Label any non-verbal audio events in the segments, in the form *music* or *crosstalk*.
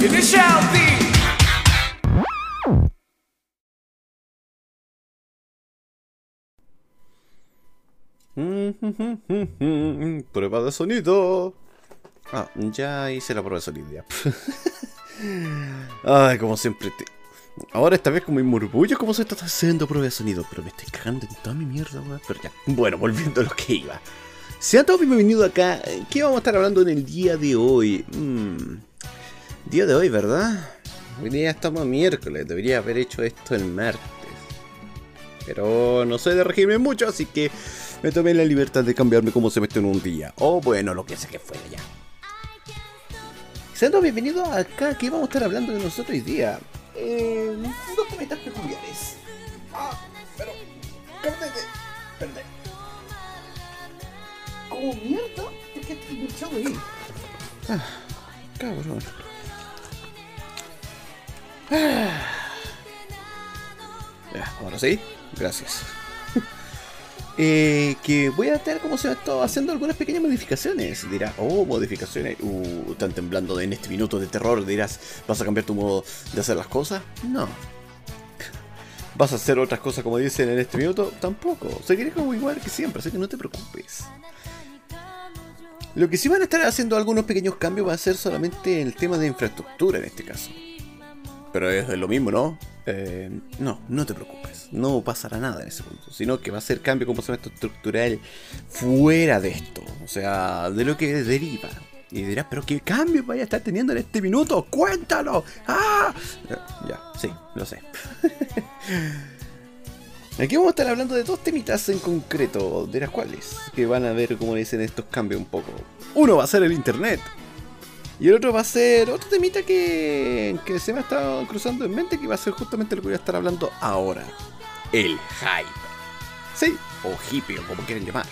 *laughs* Prueba de sonido. Ah, ya hice la prueba de sonido ya. *laughs* Ay, como siempre. Ahora esta vez con mi murmullo como se está haciendo prueba de sonido. Pero me estoy cagando en toda mi mierda, weón. Pero ya. Bueno, volviendo a lo que iba. Sean todos bienvenidos acá. ¿Qué vamos a estar hablando en el día de hoy? Mm, Día de hoy, ¿verdad? Hoy día estamos miércoles. Debería haber hecho esto el martes. Pero no soy de régimen mucho, así que me tomé la libertad de cambiarme como se mete en un día. O bueno, lo que sea que fuera ya. Sean bienvenidos acá, que vamos a estar hablando de nosotros hoy día. Eh, dos cometas peculiares. Ah, pero... Espérate, espérate. ¿Cómo mierda? ¿Por qué estoy hinchado ahí? Ah, cabrón. *sighs* Ah. Ahora sí, gracias. *laughs* Eh, que voy a estar, como se esto, haciendo algunas pequeñas modificaciones. Dirás, oh, modificaciones. Uh, están temblando en este minuto de terror. Dirás, ¿vas a cambiar tu modo de hacer las cosas? No. ¿Vas a hacer otras cosas como dicen en este minuto? Tampoco. Seguiré como igual que siempre, así que no te preocupes. Lo que sí van a estar haciendo algunos pequeños cambios va a ser solamente el tema de infraestructura en este caso. Pero es lo mismo, ¿no? Eh, no, no te preocupes. No pasará nada en ese punto. Sino que va a ser cambio como se estructural fuera de esto. O sea, de lo que deriva. Y dirás, pero ¿qué cambio vaya a estar teniendo en este minuto? ¡Cuéntalo! ¡Ah! Ya, sí, lo sé. *laughs* Aquí vamos a estar hablando de dos temitas en concreto, de las cuales que van a ver cómo dicen estos cambios un poco. Uno va a ser el internet. Y el otro va a ser otro temita que, que se me ha estado cruzando en mente que va a ser justamente lo que voy a estar hablando ahora. El hype. Sí, o hippie o como quieran llamar.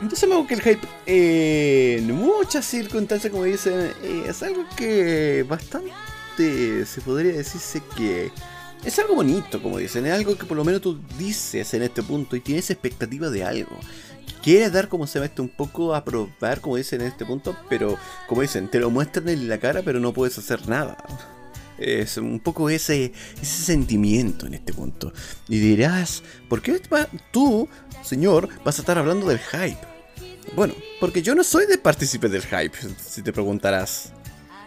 Entonces me hago que el hype en muchas circunstancias, como dicen, eh, es algo que bastante se podría decirse que es algo bonito, como dicen, es algo que por lo menos tú dices en este punto y tienes expectativa de algo. Quieres dar como se esto un poco a probar, como dicen en este punto, pero como dicen, te lo muestran en la cara, pero no puedes hacer nada. Es un poco ese, ese sentimiento en este punto. Y dirás, ¿por qué tú, señor, vas a estar hablando del hype? Bueno, porque yo no soy de partícipe del hype, si te preguntarás.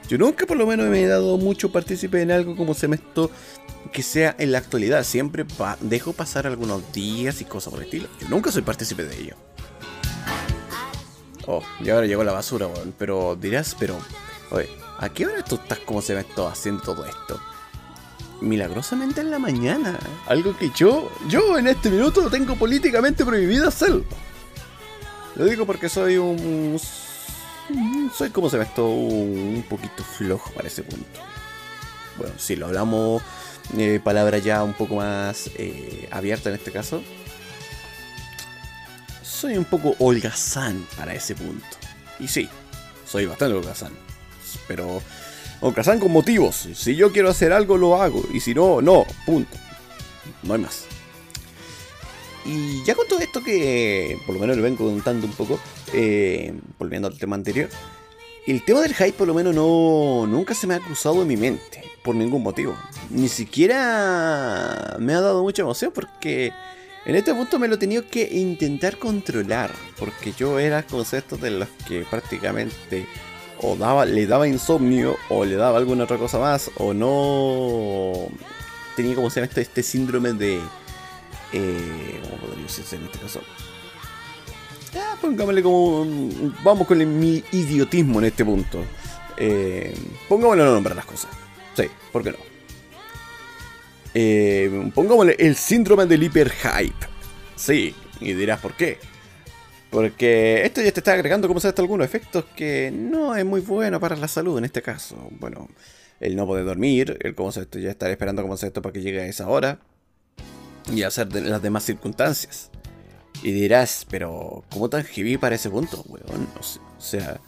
Yo nunca por lo menos me he dado mucho partícipe en algo como se me esto que sea en la actualidad. Siempre dejo pasar algunos días y cosas por el estilo. Yo nunca soy partícipe de ello. Oh, y ahora llegó la basura, weón. Pero dirás, pero, oye, ¿a qué hora tú estás como se me esto haciendo todo esto? Milagrosamente en la mañana. Algo que yo, yo en este minuto tengo políticamente prohibido hacer. Lo digo porque soy un. Soy como se ve esto un poquito flojo para ese punto. Bueno, si lo hablamos eh, palabra ya un poco más eh, abierta en este caso. Soy un poco holgazán para ese punto. Y sí, soy bastante holgazán. Pero holgazán con motivos. Si yo quiero hacer algo, lo hago. Y si no, no. Punto. No hay más. Y ya con todo esto que por lo menos le vengo contando un poco, eh, volviendo al tema anterior, el tema del hype por lo menos no nunca se me ha cruzado en mi mente por ningún motivo. Ni siquiera me ha dado mucha emoción porque en este punto me lo he tenido que intentar controlar porque yo era concepto de los que prácticamente o daba, le daba insomnio o le daba alguna otra cosa más o no tenía como se llama este, este síndrome de eh, ¿Cómo podría decirse en este caso? Pongámosle como. Vamos con mi idiotismo en este punto. Eh, pongámosle a nombrar las cosas. Sí, ¿por qué no? Eh, pongámosle el síndrome del hiperhype. Sí, y dirás por qué. Porque esto ya te está agregando, como sabes, algunos efectos que no es muy bueno para la salud en este caso. Bueno, el no poder dormir, el cómo se ya estar esperando como se esto para que llegue a esa hora y hacer las demás circunstancias. Y dirás, pero ¿cómo tan heavy para ese punto, weón? O sea,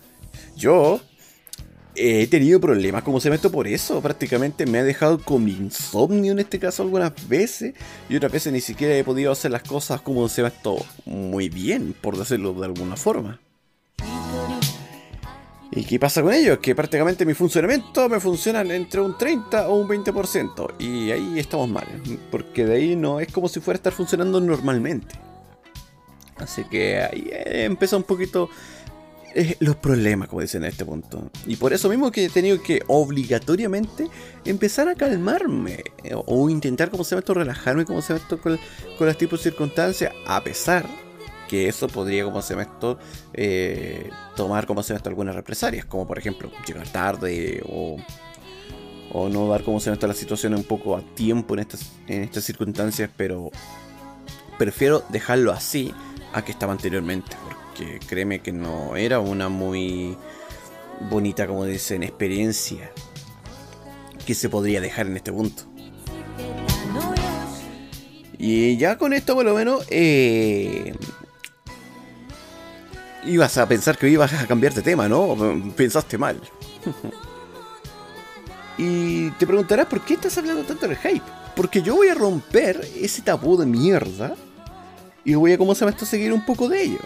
yo he tenido problemas como se meto por eso. Prácticamente me ha dejado con insomnio en este caso algunas veces. Y otras veces ni siquiera he podido hacer las cosas como se esto muy bien, por decirlo de alguna forma. ¿Y qué pasa con ello? Que prácticamente mi funcionamiento me funcionan entre un 30 o un 20%. Y ahí estamos mal. Porque de ahí no es como si fuera a estar funcionando normalmente. Así que ahí empieza un poquito eh, los problemas, como dicen en este punto. Y por eso mismo que he tenido que obligatoriamente empezar a calmarme. Eh, o intentar, como se llama esto, relajarme, como se llama esto, con, con las tipos de circunstancias. A pesar que eso podría, como se llama esto, eh, tomar, como se llama esto, algunas represalias, como por ejemplo llegar tarde o, no dar, como se llama esto, la situación un poco a tiempo en estas, en estas circunstancias, pero prefiero dejarlo así a que estaba anteriormente, porque créeme que no era una muy bonita, como dicen, experiencia que se podría dejar en este punto. Y ya con esto, por lo menos, eh, ibas a pensar que ibas a cambiar de tema, ¿no? Pensaste mal. *laughs* y te preguntarás por qué estás hablando tanto del hype. Porque yo voy a romper ese tabú de mierda y voy a, ¿cómo se seguir un poco de ello.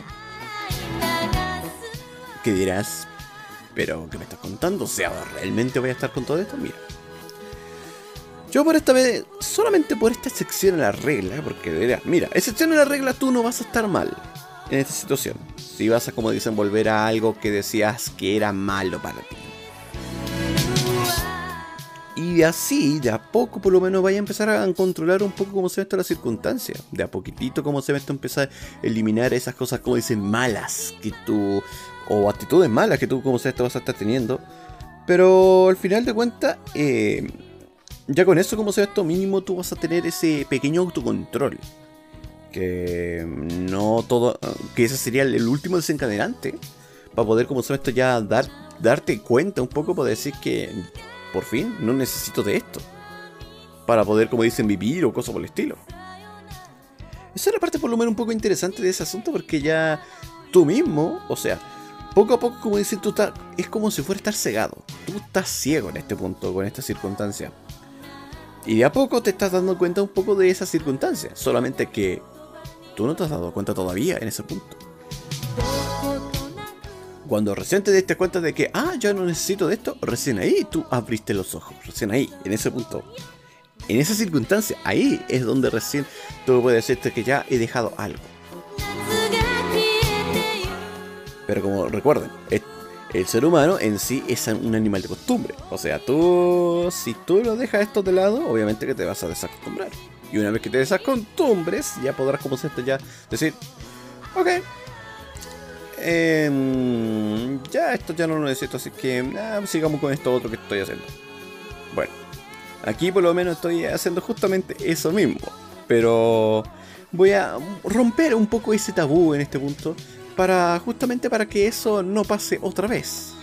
¿Qué dirás? ¿Pero qué me estás contando? O sea, ¿realmente voy a estar con todo esto? Mira. Yo por esta vez, solamente por esta sección de la regla, porque dirás, mira, excepción de la regla tú no vas a estar mal en esta situación. Si vas a, como dicen, volver a algo que decías que era malo para ti. Y así, de a poco por lo menos vaya a empezar a controlar un poco cómo se ve esto la circunstancia. De a poquitito cómo se ve esto empezar a eliminar esas cosas como dicen malas que tú, o actitudes malas que tú como se esto vas a estar teniendo. Pero al final de cuentas, eh, ya con eso como se ve esto mínimo tú vas a tener ese pequeño autocontrol que no todo, que ese sería el último desencadenante para poder, como se esto, ya dar, darte cuenta un poco, para decir que por fin no necesito de esto para poder, como dicen, vivir o cosas por el estilo. Esa es la parte por lo menos un poco interesante de ese asunto porque ya tú mismo, o sea, poco a poco, como dicen, tú estás, es como si fuera estar cegado. Tú estás ciego en este punto, con esta circunstancia. Y de a poco te estás dando cuenta un poco de esa circunstancia. Solamente que Tú no te has dado cuenta todavía en ese punto. Cuando recién te diste cuenta de que, ah, ya no necesito de esto, recién ahí tú abriste los ojos. Recién ahí, en ese punto. En esa circunstancia, ahí es donde recién tú puedes decirte que ya he dejado algo. Pero como recuerden, el ser humano en sí es un animal de costumbre. O sea, tú, si tú lo dejas esto de lado, obviamente que te vas a desacostumbrar. Y una vez que te desacostumbres, ya podrás, como esto, ya decir, ok, em, ya esto ya no lo necesito, así que ah, sigamos con esto otro que estoy haciendo. Bueno, aquí por lo menos estoy haciendo justamente eso mismo, pero voy a romper un poco ese tabú en este punto para justamente para que eso no pase otra vez.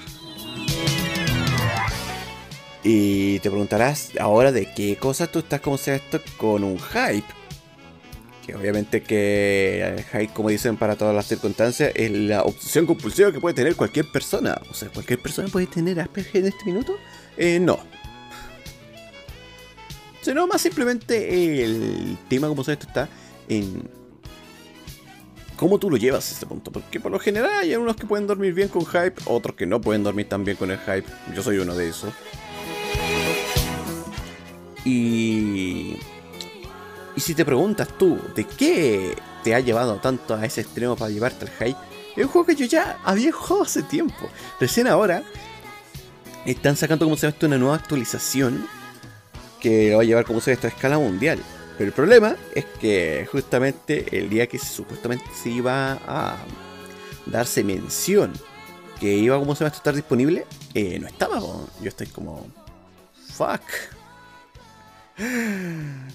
Y te preguntarás ahora de qué cosas tú estás esto con un hype. Que obviamente que el hype, como dicen para todas las circunstancias, es la obsesión compulsiva que puede tener cualquier persona. O sea, cualquier persona puede tener Asperger en este minuto. Eh, no. Sino más simplemente el tema como sea esto está en cómo tú lo llevas a este punto. Porque por lo general hay unos que pueden dormir bien con hype, otros que no pueden dormir tan bien con el hype. Yo soy uno de esos. Y, y si te preguntas tú, ¿de qué te ha llevado tanto a ese extremo para llevarte al hype? Es un juego que yo ya había jugado hace tiempo. Recién ahora están sacando como se ve esto una nueva actualización que va a llevar como se ve esto a escala mundial. Pero el problema es que justamente el día que supuestamente se iba a darse mención que iba como se va a estar disponible, eh, no estaba. Yo estoy como... Fuck.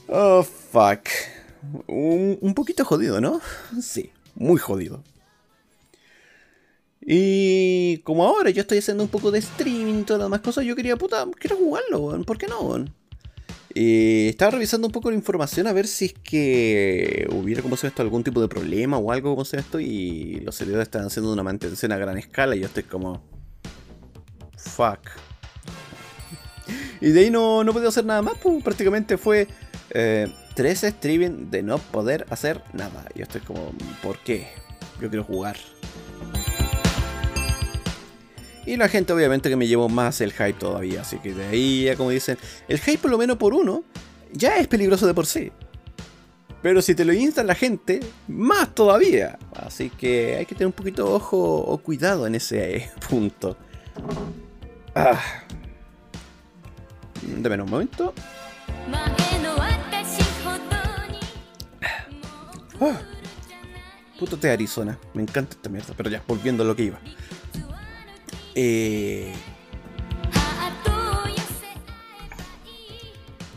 Oh, fuck. Un, poquito jodido, ¿no? Sí, muy jodido. Y como ahora yo estoy haciendo un poco de streaming y todas las demás cosas, yo quería, puta, quiero jugarlo, ¿por qué no? Y estaba revisando un poco la información a ver si es que hubiera, como se esto, algún tipo de problema o algo como se esto, y los servidores están haciendo una mantención a gran escala y yo estoy como... Fuck. Y de ahí no, no pude hacer nada más, pues prácticamente fue eh, 13 streaming de no poder hacer nada. Y yo estoy como, ¿por qué? Yo quiero jugar. Y la gente obviamente que me llevó más el hype todavía. Así que de ahí como dicen, el hype por lo menos por uno ya es peligroso de por sí. Pero si te lo insta la gente, más todavía. Así que hay que tener un poquito ojo o cuidado en ese *laughs* punto. Ah. Un momento. Ah. Puto de Arizona. Me encanta esta mierda. Pero ya, volviendo a lo que iba. Eh...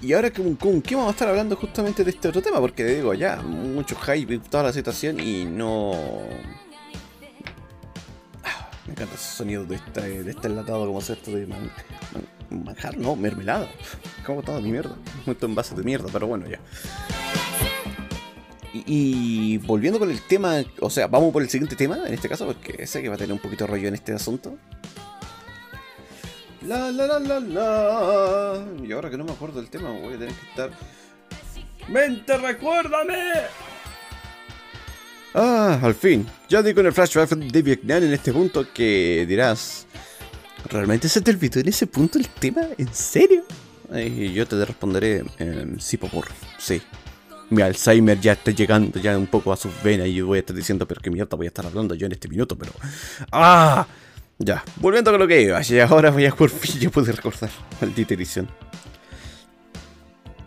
Y ahora, ¿con, qué vamos a estar hablando justamente de este otro tema? Porque digo, ya, mucho hype toda la situación y no. Ah, me encanta ese sonido de este, de este enlatado como esto de manjar, no, mermelada. Como toda mi mierda. *laughs* Mucho en base de mierda, pero bueno, ya. Y, volviendo con el tema, o sea, vamos por el siguiente tema en este caso, porque sé que va a tener un poquito rollo en este asunto. La la la la la. Y ahora que no me acuerdo del tema, voy a tener que estar. ¡Mente, recuérdame! Ah, al fin. Ya di con el flashback de Vietnam en este punto que dirás. ¿Realmente se te olvidó en ese punto el tema? ¿En serio? Y yo te responderé eh, sí, por sí. Mi Alzheimer ya está llegando ya un poco a sus venas y voy a estar diciendo, pero qué mierda voy a estar hablando yo en este minuto, pero... ¡Ah! Ya, volviendo con lo que iba, y ahora voy a por fin *laughs* ya pude recordar. Maldita edición.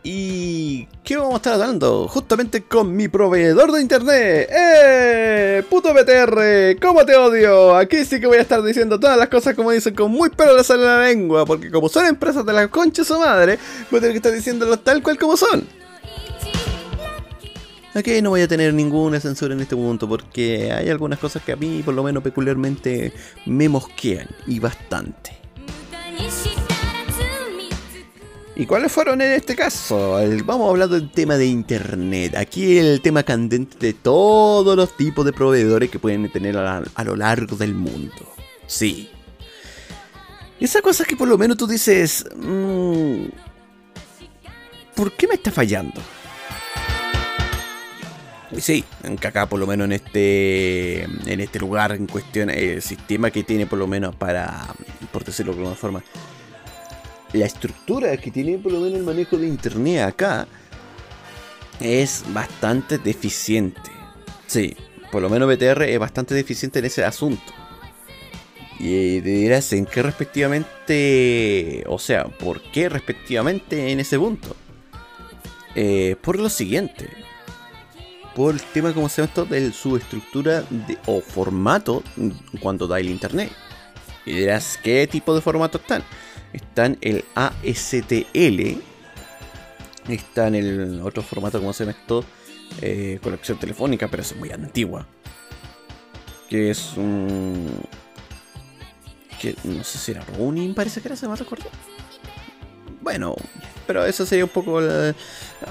¿Y qué vamos a estar hablando? Justamente con mi proveedor de internet. ¡Eh! ¡Puto BTR! ¿Cómo te odio? Aquí sí que voy a estar diciendo todas las cosas como dicen con muy pelo de sal en la lengua. Porque como son empresas de la concha su madre, voy a tener que estar diciéndolos tal cual como son. Aquí no voy a tener ninguna censura en este momento porque hay algunas cosas que a mí por lo menos peculiarmente me mosquean y bastante. ¿Y cuáles fueron en este caso? vamos a hablar del tema de internet. Aquí el tema candente de todos los tipos de proveedores que pueden tener a, lo largo del mundo. Sí. Esa cosa que por lo menos tú dices... Mm, ¿Por qué me está fallando? Sí, acá por lo menos en este en este lugar en cuestión, el sistema que tiene por lo menos para, por decirlo de alguna forma, la estructura que tiene por lo menos el manejo de internet acá es bastante deficiente. Sí, por lo menos BTR es bastante deficiente en ese asunto. Y dirás en qué respectivamente, o sea, ¿por qué respectivamente en ese punto? Eh, por lo siguiente, por el tema, como se llama esto, de su estructura o formato cuando da el internet. Y dirás, ¿qué tipo de formato están? Están el ASTL, está en el otro formato, como se llama esto, eh, conexión telefónica, pero es muy antigua. Que es un. que no sé si era Ronin, parece que era, se me recuerdo. Bueno, pero eso sería un poco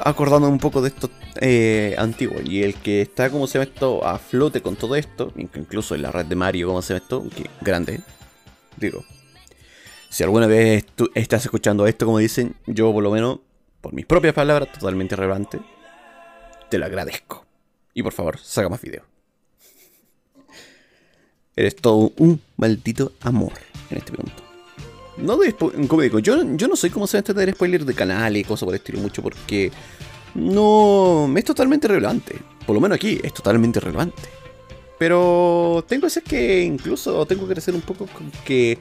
acordando un poco de esto eh, antiguo. Y el que está, como se llama esto, a flote con todo esto, incluso en la red de Mario, como se llama esto, que grande, digo. Si alguna vez tú estás escuchando esto, como dicen, yo por lo menos, por mis propias palabras, totalmente relevante, te lo agradezco. Y por favor, saca más video. Eres todo un maldito amor en este punto. No de como digo, yo, yo no soy como se de spoiler de canales y cosas por el estilo mucho porque no es totalmente relevante. Por lo menos aquí es totalmente relevante. Pero tengo que que incluso tengo que crecer un poco con que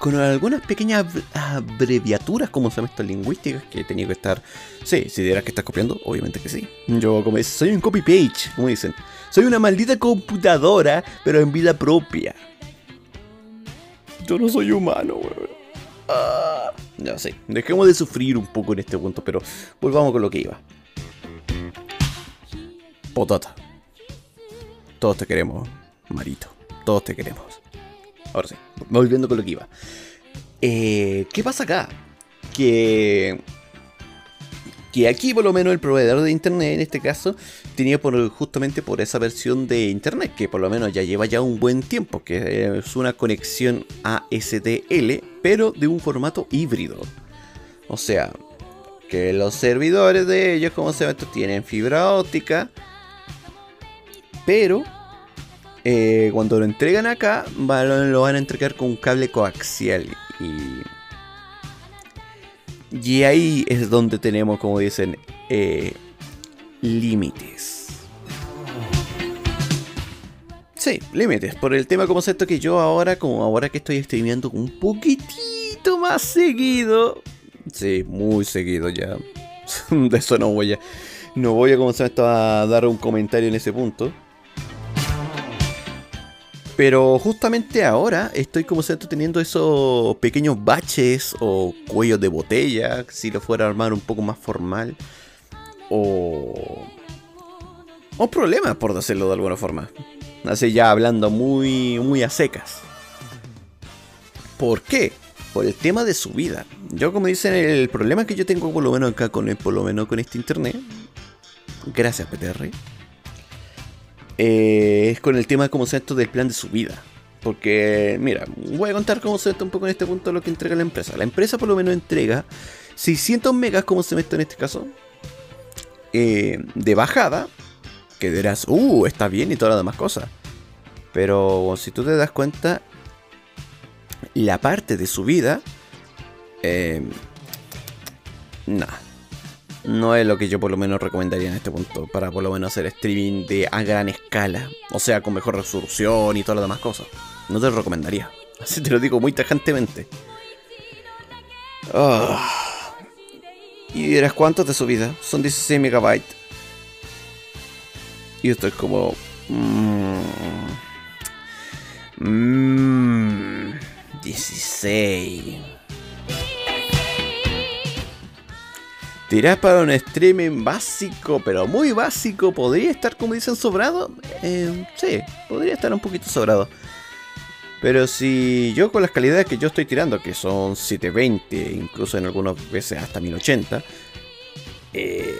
con algunas pequeñas abreviaturas como se llama estas lingüísticas que tenido que estar. Sí, si dirás que estás copiando, obviamente que sí. Yo como soy un copy page, como dicen. Soy una maldita computadora, pero en vida propia. Yo no soy humano, weón. Ah, ya sé, dejemos de sufrir un poco en este punto, pero volvamos con lo que iba. Potata. Todos te queremos, Marito. Todos te queremos. Ahora sí, volviendo con lo que iba. Eh, ¿Qué pasa acá? Que que aquí por lo menos el proveedor de internet en este caso tenía por, justamente por esa versión de internet que por lo menos ya lleva ya un buen tiempo que es una conexión ASDL pero de un formato híbrido o sea que los servidores de ellos como se ve tienen fibra óptica pero eh, cuando lo entregan acá, lo van a entregar con un cable coaxial. Y, y ahí es donde tenemos, como dicen, eh, límites. Sí, límites. Por el tema como esto que yo ahora, como ahora que estoy streameando un poquitito más seguido. Sí, muy seguido ya. *laughs* De eso no voy a. No voy a comenzar a dar un comentario en ese punto. Pero justamente ahora estoy como siento teniendo esos pequeños baches o cuellos de botella, si lo fuera a armar un poco más formal. O... O problemas, por decirlo de alguna forma. Así ya hablando muy, muy a secas. ¿Por qué? Por el tema de su vida. Yo como dicen, el problema que yo tengo por lo menos acá con por lo menos con este internet. Gracias PTR eh, es con el tema como esto del plan de su vida. Porque, mira, voy a contar cómo se un poco en este punto lo que entrega la empresa. La empresa por lo menos entrega 600 megas, como se mete en este caso, eh, de bajada, que dirás, uh, está bien y todas las demás cosas. Pero si tú te das cuenta, la parte de subida, eh, no es lo que yo por lo menos recomendaría en este punto para por lo menos hacer streaming de a gran escala, o sea, con mejor resolución y todas las demás cosas. No te lo recomendaría. *laughs* Así te lo digo muy tajantemente. Ah. Y dirás, ¿cuánto de subida? Son 16 megabytes. Y esto es como... Mmm, 16. Tirás para un streaming básico, pero muy básico, ¿podría estar, como dicen, sobrado? Eh, sí, podría estar un poquito sobrado. Pero si yo con las calidades que yo estoy tirando, que son 720, incluso en algunas veces hasta 1080, eh,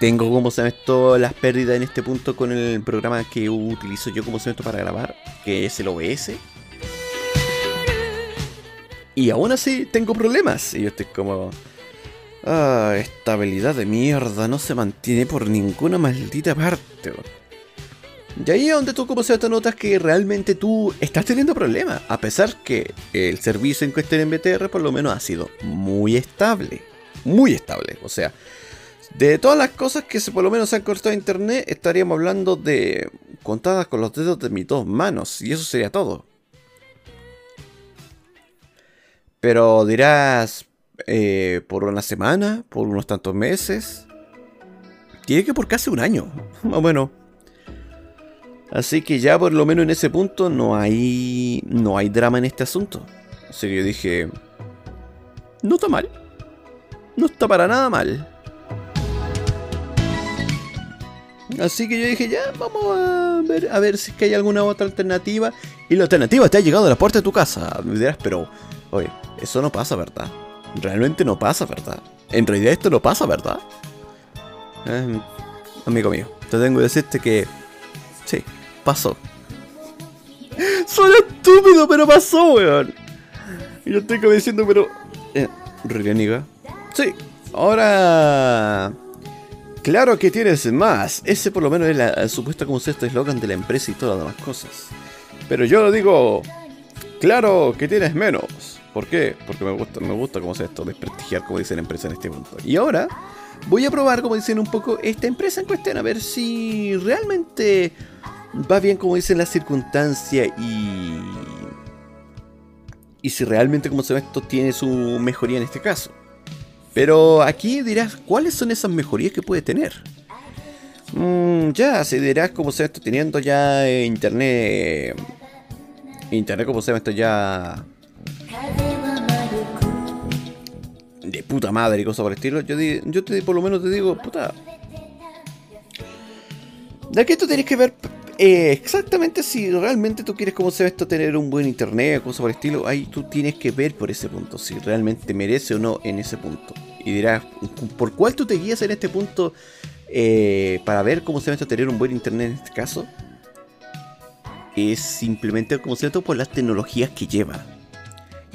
tengo como se esto las pérdidas en este punto con el programa que utilizo yo como se esto para grabar, que es el OBS. Y aún así tengo problemas. Y yo estoy como... Ah, estabilidad de mierda no se mantiene por ninguna maldita parte. Y ahí es donde tú como se te notas que realmente tú estás teniendo problemas. A pesar que el servicio en cuestión en BTR por lo menos ha sido muy estable. Muy estable. O sea, de todas las cosas que se, por lo menos se han cortado en internet, estaríamos hablando de contadas con los dedos de mis dos manos. Y eso sería todo. Pero dirás, eh, por una semana, por unos tantos meses. Tiene que por casi un año, *laughs* más o menos. Así que ya por lo menos en ese punto no hay, no hay drama en este asunto. Así que yo dije, no está mal. No está para nada mal. Así que yo dije, ya, vamos a ver, a ver si es que hay alguna otra alternativa. Y la alternativa te ha llegado a la puerta de tu casa. Me dirás, pero, oye, eso no pasa, ¿verdad? Realmente no pasa, ¿verdad? En realidad esto no pasa, ¿verdad? Eh, amigo mío, te tengo que decirte que... Sí, pasó. *laughs* Soy estúpido, pero pasó, weón. Y yo estoy como diciendo, pero... Eh, Sí, ahora... Claro que tienes más. Ese por lo menos es la supuesta como este eslogan de la empresa y todas las demás cosas. Pero yo lo digo... Claro que tienes menos. ¿Por qué? Porque me gusta, me gusta cómo es esto, desprestigiar, como dicen la empresa en este punto. Y ahora voy a probar, como dicen un poco, esta empresa en cuestión, a ver si realmente va bien, como dicen las circunstancias y. Y si realmente, como se ve, esto tiene su mejoría en este caso. Pero aquí dirás, ¿cuáles son esas mejorías que puede tener? Mm, ya, se dirás, como se ve, esto teniendo ya internet. Internet, como se ve, esto ya de puta madre y cosas por el estilo, yo, yo te, por lo menos te digo, puta. De aquí tú tienes que ver eh, exactamente si realmente tú quieres, como se ve esto, tener un buen internet cosas por el estilo. Ahí tú tienes que ver por ese punto, si realmente merece o no en ese punto. Y dirás, ¿por cuál tú te guías en este punto eh, para ver cómo se ve esto, tener un buen internet en este caso? Es simplemente, como se ve, por las tecnologías que lleva.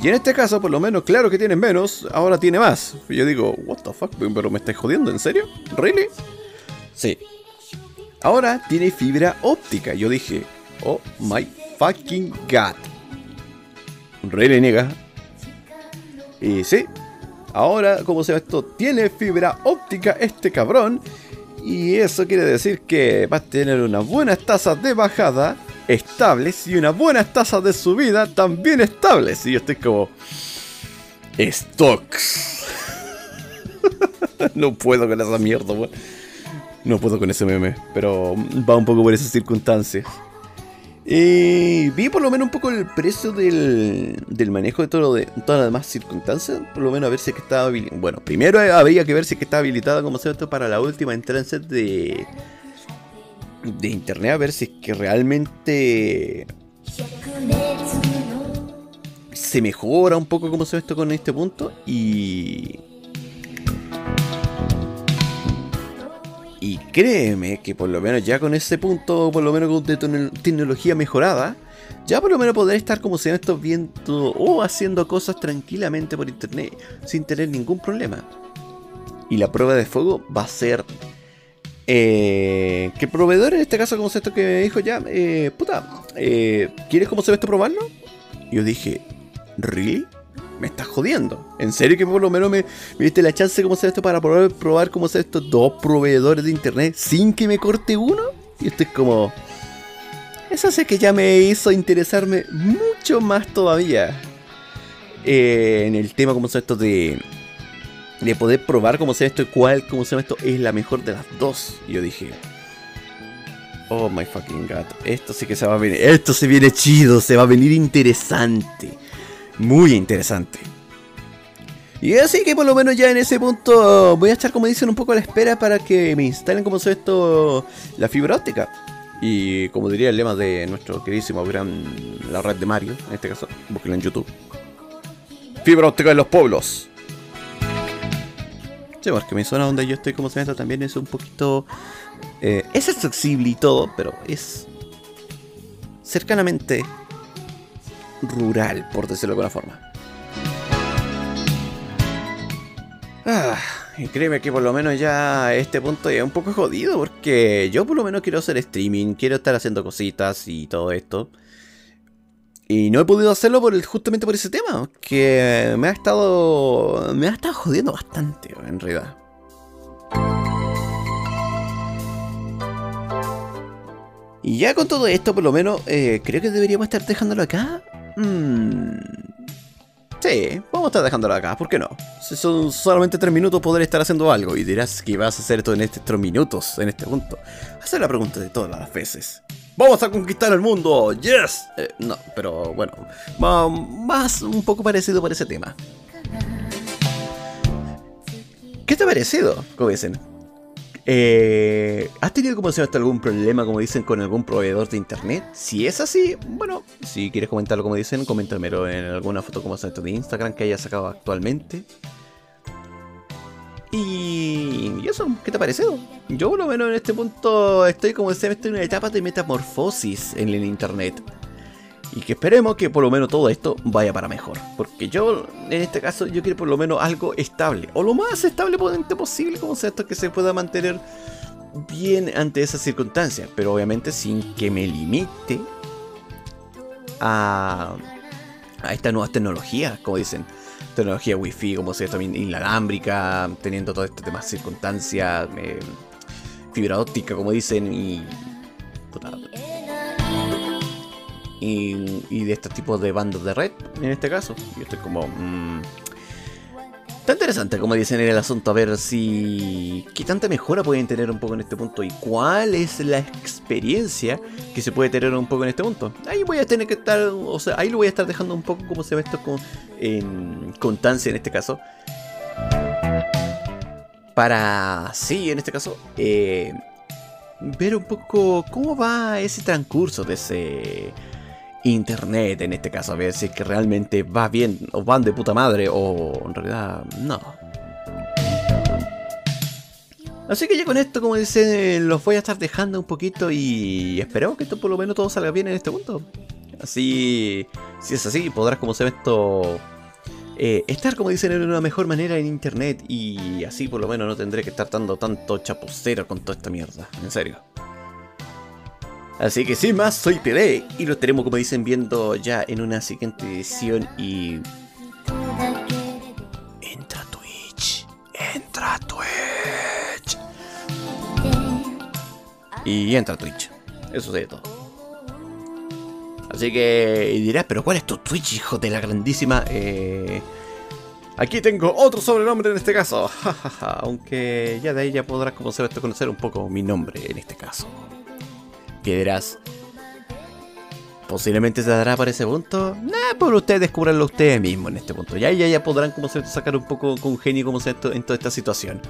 Y en este caso, por lo menos, claro que tienes menos, ahora tiene más. Y yo digo, what the fuck, pero me estáis jodiendo, ¿en serio? ¿Really? Sí. Ahora tiene fibra óptica. Yo dije, Oh my fucking god. Rey niega. Y sí, ahora, como se ve esto, tiene fibra óptica este cabrón. Y eso quiere decir que va a tener unas buenas tasas de bajada estables y unas buenas tasas de subida también estables. Y yo estoy como... Stocks. *laughs* no puedo con esa mierda, No puedo con ese meme, pero va un poco por esas circunstancias. Y vi por lo menos un poco el precio del, del manejo de, todo de todas las demás circunstancias. Por lo menos a ver si es que estaba. Bueno, primero habría que ver si es que está habilitada como se para la última entrada de, de internet. A ver si es que realmente se mejora un poco como se ve esto con este punto. Y Y créeme que por lo menos ya con ese punto, por lo menos con tecnología mejorada, ya por lo menos podré estar como se esto viendo o haciendo cosas tranquilamente por internet sin tener ningún problema. Y la prueba de fuego va a ser eh, que el proveedor, en este caso, como se esto que me dijo ya, eh, puta, eh, ¿quieres como se ve esto probarlo? Yo dije, ¿really? me estás jodiendo. En serio que por lo menos me, diste la chance como sea esto para probar, probar cómo ser estos dos proveedores de internet sin que me corte uno. Y esto es como... Eso hace que ya me hizo interesarme mucho más todavía eh, en el tema como sea esto de de poder probar cómo sea esto y cuál como sea esto es la mejor de las dos. Y yo dije, oh my fucking god, esto sí que se va a venir, esto se viene chido, se va a venir interesante muy interesante. Y así que por lo menos ya en ese punto voy a estar, como dicen, un poco a la espera para que me instalen, como se esto, la fibra óptica. Y como diría el lema de nuestro queridísimo gran, la red de Mario, en este caso, búsquenlo en YouTube. Fibra óptica en los pueblos. Sí, porque mi zona donde yo estoy como se también es un poquito... Eh, es accesible y todo, pero es cercanamente rural, por decirlo de alguna forma. Ah, y créeme que por lo menos ya a este punto ya es un poco jodido porque yo por lo menos quiero hacer streaming, quiero estar haciendo cositas y todo esto. Y no he podido hacerlo por justamente por ese tema, que me ha estado me ha estado jodiendo bastante en realidad. Y ya con todo esto, por lo menos, eh, creo que deberíamos estar dejándolo acá. Mmm. Sí, vamos a estar dejándolo acá, ¿por qué no? Si son solamente tres minutos poder estar haciendo algo y dirás que vas a hacer esto en estos tres minutos, en este punto. Hacer la pregunta de todas las veces. ¡Vamos a conquistar el mundo! ¡Yes! Eh, no, pero bueno, más un poco parecido por ese tema. ¿Qué te ha parecido? Dicen, eh, ¿Has tenido como se algún problema, como dicen, con algún proveedor de internet? Si es así, bueno, si quieres comentarlo como dicen, coméntamelo en alguna foto como de Instagram que hayas sacado actualmente. Y, eso, ¿qué te ha parecido? Yo por lo menos en este punto estoy como se estoy en una etapa de metamorfosis en el internet. Y que esperemos que por lo menos todo esto vaya para mejor. Porque yo, en este caso, yo quiero por lo menos algo estable. O lo más estable posible, como sea esto, que se pueda mantener bien ante esas circunstancias. Pero obviamente sin que me limite a, a estas nuevas tecnologías, como dicen. Tecnología wifi, como sea también inalámbrica, teniendo todo este tema circunstancias, eh, fibra óptica, como dicen, y y, de estos tipos de bandos de red, en este caso. Yo estoy como... Mmm, Está interesante, como dicen en el asunto, a ver si. qué tanta mejora pueden tener un poco en este punto y cuál es la experiencia que se puede tener un poco en este punto. Ahí voy a tener que estar, o sea, ahí lo voy a estar dejando un poco como se ve esto con, en constancia en este caso. Para, sí, en este caso, eh, ver un poco cómo va ese transcurso de ese internet en este caso, a ver si es que realmente va bien o van de puta madre o en realidad no. Así que ya con esto, como dicen, los voy a estar dejando un poquito y esperemos que esto por lo menos todo salga bien en este punto. Así, si es así, podrás como se ve esto... Eh, estar, como dicen, en una mejor manera en internet y así por lo menos no tendré que estar dando tanto chapucero con toda esta mierda, en serio. Así que sin más, soy Pelé y lo estaremos, como dicen, viendo ya en una siguiente edición y... Entra a Twitch, entra a Twitch. Y entra a Twitch. Eso es todo. Así que dirás, pero ¿cuál es tu Twitch, hijo de la grandísima? Eh, aquí tengo otro sobrenombre en este caso. *laughs* Aunque ya de ahí ya podrás conocer, conocer un poco mi nombre en este caso. Que dirás, posiblemente se dará para ese punto. Nah, por ustedes descubranlo ustedes mismos en este punto. Ya, ya, ya podrán como se sacar un poco con genio como se en toda esta situación.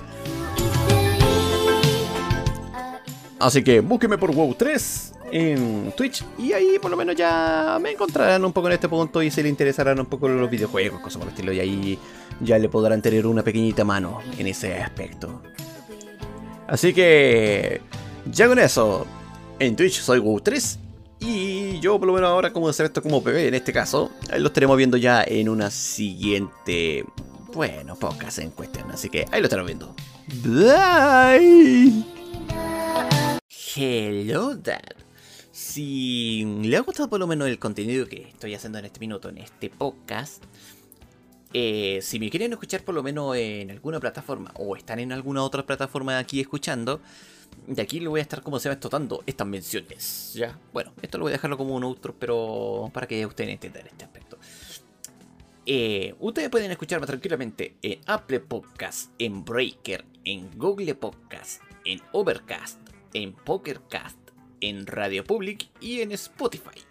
Así que búsqueme por WoW 3 en Twitch y ahí por lo menos ya me encontrarán un poco en este punto y se le interesarán un poco los videojuegos, cosas por el estilo, y ahí ya le podrán tener una pequeñita mano en ese aspecto. Así que ya con eso, en Twitch soy WoW3 y yo por lo menos ahora como hacer esto como PB en este caso, lo estaremos viendo ya en una siguiente, bueno, podcast en cuestión, así que ahí lo estaremos viendo. Bye. Hello Dad. Si le ha gustado por lo menos el contenido que estoy haciendo en este minuto, en este podcast, eh, si me quieren escuchar por lo menos en alguna plataforma o están en alguna otra plataforma aquí escuchando, de aquí le voy a estar como se va estotando estas menciones. Ya, bueno, esto lo voy a dejarlo como un outro, pero para que ustedes entiendan este aspecto. Eh, ustedes pueden escucharme tranquilamente en Apple Podcast, en Breaker, en Google Podcast, en Overcast, en Pokercast, en Radio Public y en Spotify.